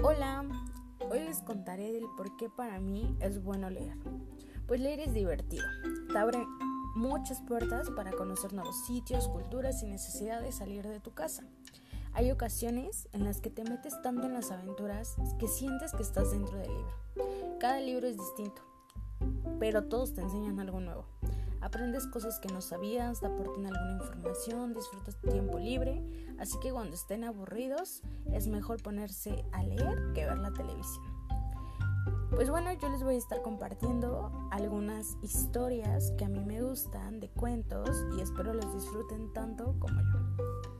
Hola, hoy les contaré del por qué para mí es bueno leer. Pues leer es divertido, te abre muchas puertas para conocer nuevos sitios, culturas sin necesidad de salir de tu casa. Hay ocasiones en las que te metes tanto en las aventuras que sientes que estás dentro del libro. Cada libro es distinto, pero todos te enseñan algo nuevo. Aprendes cosas que no sabías, te aportan alguna información, disfrutas tu tiempo libre, así que cuando estén aburridos es mejor ponerse a leer que ver la televisión. Pues bueno, yo les voy a estar compartiendo algunas historias que a mí me gustan de cuentos y espero los disfruten tanto como yo.